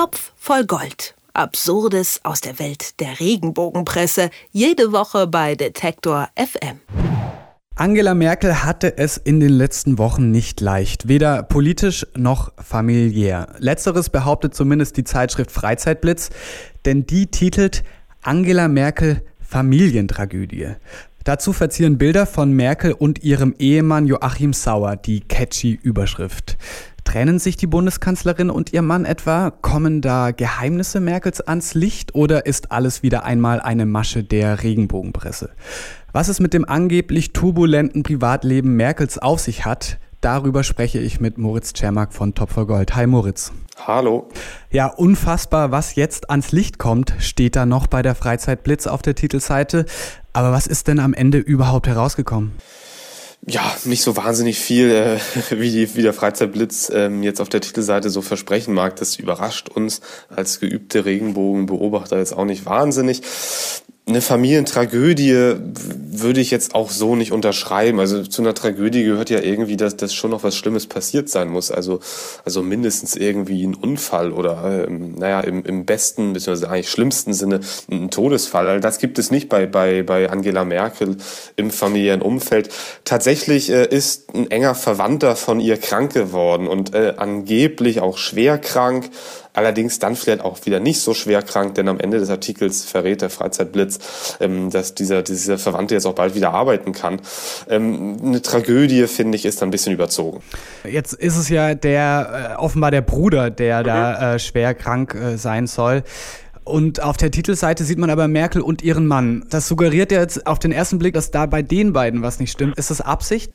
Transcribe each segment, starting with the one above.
Topf voll Gold. Absurdes aus der Welt der Regenbogenpresse. Jede Woche bei Detektor FM. Angela Merkel hatte es in den letzten Wochen nicht leicht, weder politisch noch familiär. Letzteres behauptet zumindest die Zeitschrift Freizeitblitz, denn die titelt Angela Merkel Familientragödie. Dazu verzieren Bilder von Merkel und ihrem Ehemann Joachim Sauer die catchy Überschrift. Trennen sich die Bundeskanzlerin und ihr Mann etwa? Kommen da Geheimnisse Merkels ans Licht oder ist alles wieder einmal eine Masche der Regenbogenpresse? Was es mit dem angeblich turbulenten Privatleben Merkels auf sich hat, darüber spreche ich mit Moritz Czermak von Top for Gold. Hi Moritz. Hallo. Ja, unfassbar, was jetzt ans Licht kommt, steht da noch bei der Freizeitblitz auf der Titelseite. Aber was ist denn am Ende überhaupt herausgekommen? Ja, nicht so wahnsinnig viel, äh, wie, die, wie der Freizeitblitz ähm, jetzt auf der Titelseite so versprechen mag. Das überrascht uns als geübte Regenbogenbeobachter jetzt auch nicht wahnsinnig eine Familientragödie würde ich jetzt auch so nicht unterschreiben. Also zu einer Tragödie gehört ja irgendwie, dass, dass schon noch was Schlimmes passiert sein muss. Also, also mindestens irgendwie ein Unfall oder, ähm, naja, im, im besten, beziehungsweise eigentlich schlimmsten Sinne ein Todesfall. Also das gibt es nicht bei, bei, bei Angela Merkel im familiären Umfeld. Tatsächlich äh, ist ein enger Verwandter von ihr krank geworden und äh, angeblich auch schwer krank allerdings dann vielleicht auch wieder nicht so schwer krank, denn am Ende des Artikels verrät der Freizeitblitz, ähm, dass dieser, dieser Verwandte jetzt auch bald wieder arbeiten kann. Ähm, eine Tragödie, finde ich, ist ein bisschen überzogen. Jetzt ist es ja der, äh, offenbar der Bruder, der mhm. da äh, schwer krank äh, sein soll. Und auf der Titelseite sieht man aber Merkel und ihren Mann. Das suggeriert ja jetzt auf den ersten Blick, dass da bei den beiden was nicht stimmt. Ist das Absicht?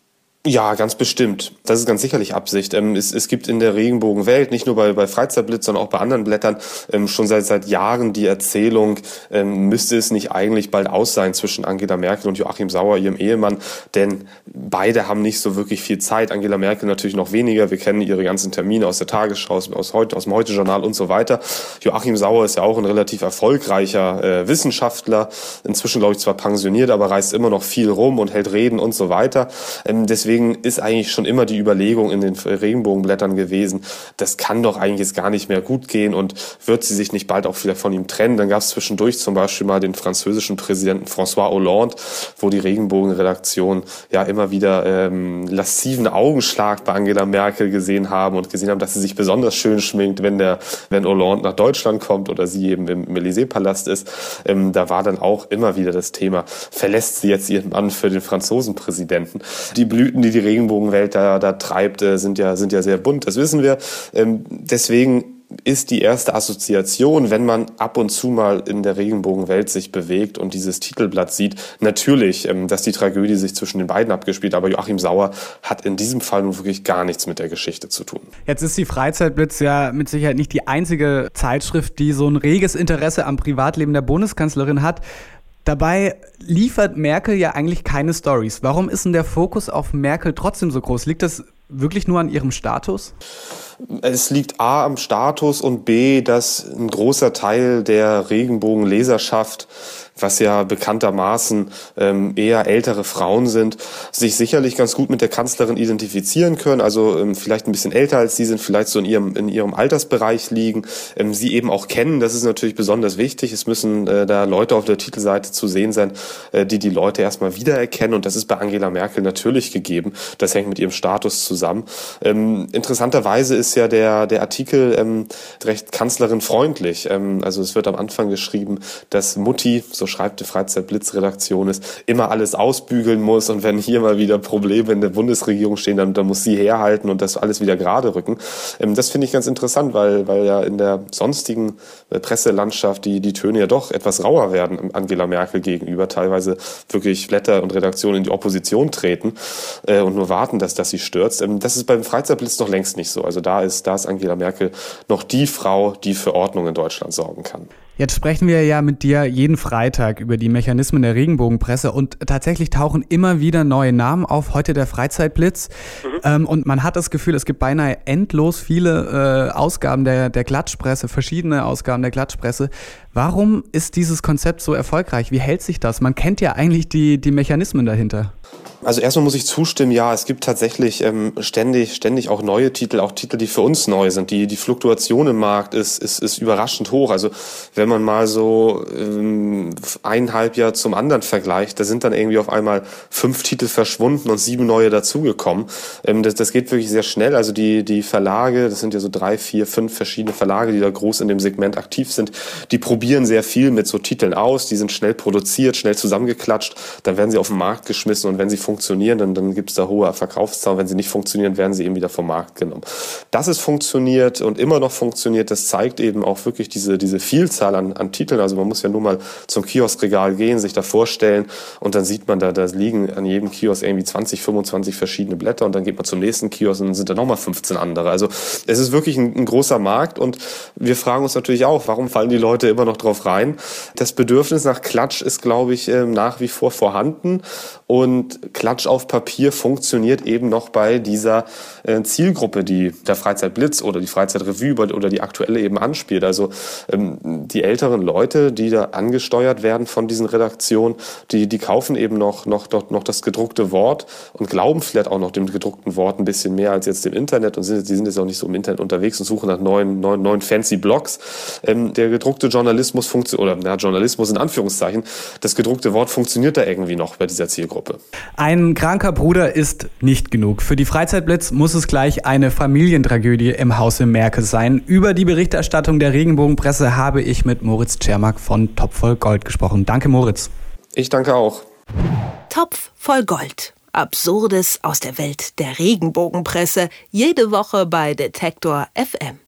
Ja, ganz bestimmt. Das ist ganz sicherlich Absicht. Ähm, es, es gibt in der Regenbogenwelt, nicht nur bei, bei Freizeitblitz, sondern auch bei anderen Blättern, ähm, schon seit, seit Jahren die Erzählung, ähm, müsste es nicht eigentlich bald aus sein zwischen Angela Merkel und Joachim Sauer, ihrem Ehemann, denn beide haben nicht so wirklich viel Zeit. Angela Merkel natürlich noch weniger. Wir kennen ihre ganzen Termine aus der Tagesschau, aus, heute, aus dem Heute-Journal und so weiter. Joachim Sauer ist ja auch ein relativ erfolgreicher äh, Wissenschaftler, inzwischen glaube ich zwar pensioniert, aber reist immer noch viel rum und hält Reden und so weiter. Ähm, deswegen deswegen ist eigentlich schon immer die Überlegung in den Regenbogenblättern gewesen, das kann doch eigentlich jetzt gar nicht mehr gut gehen und wird sie sich nicht bald auch wieder von ihm trennen. Dann gab es zwischendurch zum Beispiel mal den französischen Präsidenten François Hollande, wo die Regenbogenredaktion ja immer wieder ähm, lassiven Augenschlag bei Angela Merkel gesehen haben und gesehen haben, dass sie sich besonders schön schminkt, wenn der, wenn Hollande nach Deutschland kommt oder sie eben im, im Élysée-Palast ist. Ähm, da war dann auch immer wieder das Thema, verlässt sie jetzt ihren Mann für den Franzosenpräsidenten. Die Blüten die die Regenbogenwelt da, da treibt, äh, sind ja, sind ja sehr bunt, das wissen wir. Ähm, deswegen ist die erste Assoziation, wenn man ab und zu mal in der Regenbogenwelt sich bewegt und dieses Titelblatt sieht, natürlich, ähm, dass die Tragödie sich zwischen den beiden abgespielt, aber Joachim Sauer hat in diesem Fall nun wirklich gar nichts mit der Geschichte zu tun. Jetzt ist die Freizeitblitz ja mit Sicherheit nicht die einzige Zeitschrift, die so ein reges Interesse am Privatleben der Bundeskanzlerin hat. Dabei liefert Merkel ja eigentlich keine Stories. Warum ist denn der Fokus auf Merkel trotzdem so groß? Liegt das wirklich nur an ihrem Status? Es liegt A am Status und B, dass ein großer Teil der Regenbogenleserschaft was ja bekanntermaßen ähm, eher ältere Frauen sind, sich sicherlich ganz gut mit der Kanzlerin identifizieren können, also ähm, vielleicht ein bisschen älter als sie sind, vielleicht so in ihrem, in ihrem Altersbereich liegen, ähm, sie eben auch kennen, das ist natürlich besonders wichtig. Es müssen äh, da Leute auf der Titelseite zu sehen sein, äh, die die Leute erstmal wiedererkennen und das ist bei Angela Merkel natürlich gegeben. Das hängt mit ihrem Status zusammen. Ähm, interessanterweise ist ja der, der Artikel ähm, recht Kanzlerin freundlich. Ähm, also es wird am Anfang geschrieben, dass Mutti, so schreibt die Freizeitblitzredaktion ist, immer alles ausbügeln muss und wenn hier mal wieder Probleme in der Bundesregierung stehen, dann, dann muss sie herhalten und das alles wieder gerade rücken. Ähm, das finde ich ganz interessant, weil, weil ja in der sonstigen äh, Presselandschaft die, die Töne ja doch etwas rauer werden Angela Merkel gegenüber, teilweise wirklich Blätter und Redaktionen in die Opposition treten äh, und nur warten, dass, dass sie stürzt. Ähm, das ist beim Freizeitblitz noch längst nicht so. Also da ist, da ist Angela Merkel noch die Frau, die für Ordnung in Deutschland sorgen kann. Jetzt sprechen wir ja mit dir jeden Freitag über die Mechanismen der Regenbogenpresse und tatsächlich tauchen immer wieder neue Namen auf. Heute der Freizeitblitz. Mhm. Ähm, und man hat das Gefühl, es gibt beinahe endlos viele äh, Ausgaben der, der Klatschpresse, verschiedene Ausgaben der Klatschpresse. Warum ist dieses Konzept so erfolgreich? Wie hält sich das? Man kennt ja eigentlich die, die Mechanismen dahinter. Also erstmal muss ich zustimmen, ja, es gibt tatsächlich ähm, ständig, ständig auch neue Titel, auch Titel, die für uns neu sind. Die, die Fluktuation im Markt ist, ist, ist überraschend hoch. Also wenn man mal so ähm, ein Halbjahr zum anderen vergleicht, da sind dann irgendwie auf einmal fünf Titel verschwunden und sieben neue dazugekommen. Ähm, das, das geht wirklich sehr schnell. Also die, die Verlage, das sind ja so drei, vier, fünf verschiedene Verlage, die da groß in dem Segment aktiv sind, die probieren sehr viel mit so Titeln aus. Die sind schnell produziert, schnell zusammengeklatscht. Dann werden sie auf den Markt geschmissen und wenn sie funktionieren, dann, dann gibt es da hohe Verkaufszahlen. Wenn sie nicht funktionieren, werden sie eben wieder vom Markt genommen. Dass es funktioniert und immer noch funktioniert, das zeigt eben auch wirklich diese, diese Vielzahl an, an Titeln. Also man muss ja nur mal zum Kioskregal gehen, sich da vorstellen und dann sieht man da, da liegen an jedem Kiosk irgendwie 20, 25 verschiedene Blätter und dann geht man zum nächsten Kiosk und dann sind da nochmal 15 andere. Also es ist wirklich ein, ein großer Markt und wir fragen uns natürlich auch, warum fallen die Leute immer noch drauf rein? Das Bedürfnis nach Klatsch ist, glaube ich, ähm, nach wie vor vorhanden und Klatsch auf Papier funktioniert eben noch bei dieser äh, Zielgruppe, die der Freizeitblitz oder die Freizeitrevue oder die aktuelle eben anspielt. Also ähm, die älteren Leute, die da angesteuert werden von diesen Redaktionen, die, die kaufen eben noch, noch, noch, noch das gedruckte Wort und glauben vielleicht auch noch dem gedruckten Wort ein bisschen mehr als jetzt dem Internet und sind, die sind jetzt auch nicht so im Internet unterwegs und suchen nach neuen, neuen, neuen fancy Blogs. Ähm, der gedruckte Journalismus funktioniert, oder na, Journalismus in Anführungszeichen, das gedruckte Wort funktioniert da irgendwie noch bei dieser Zielgruppe. Ein kranker Bruder ist nicht genug. Für die Freizeitblitz muss es gleich eine Familientragödie im Hause Merke sein. Über die Berichterstattung der Regenbogenpresse habe ich mit Moritz Czermak von Topf voll Gold gesprochen. Danke, Moritz. Ich danke auch. Topf voll Gold. Absurdes aus der Welt der Regenbogenpresse. Jede Woche bei Detektor FM.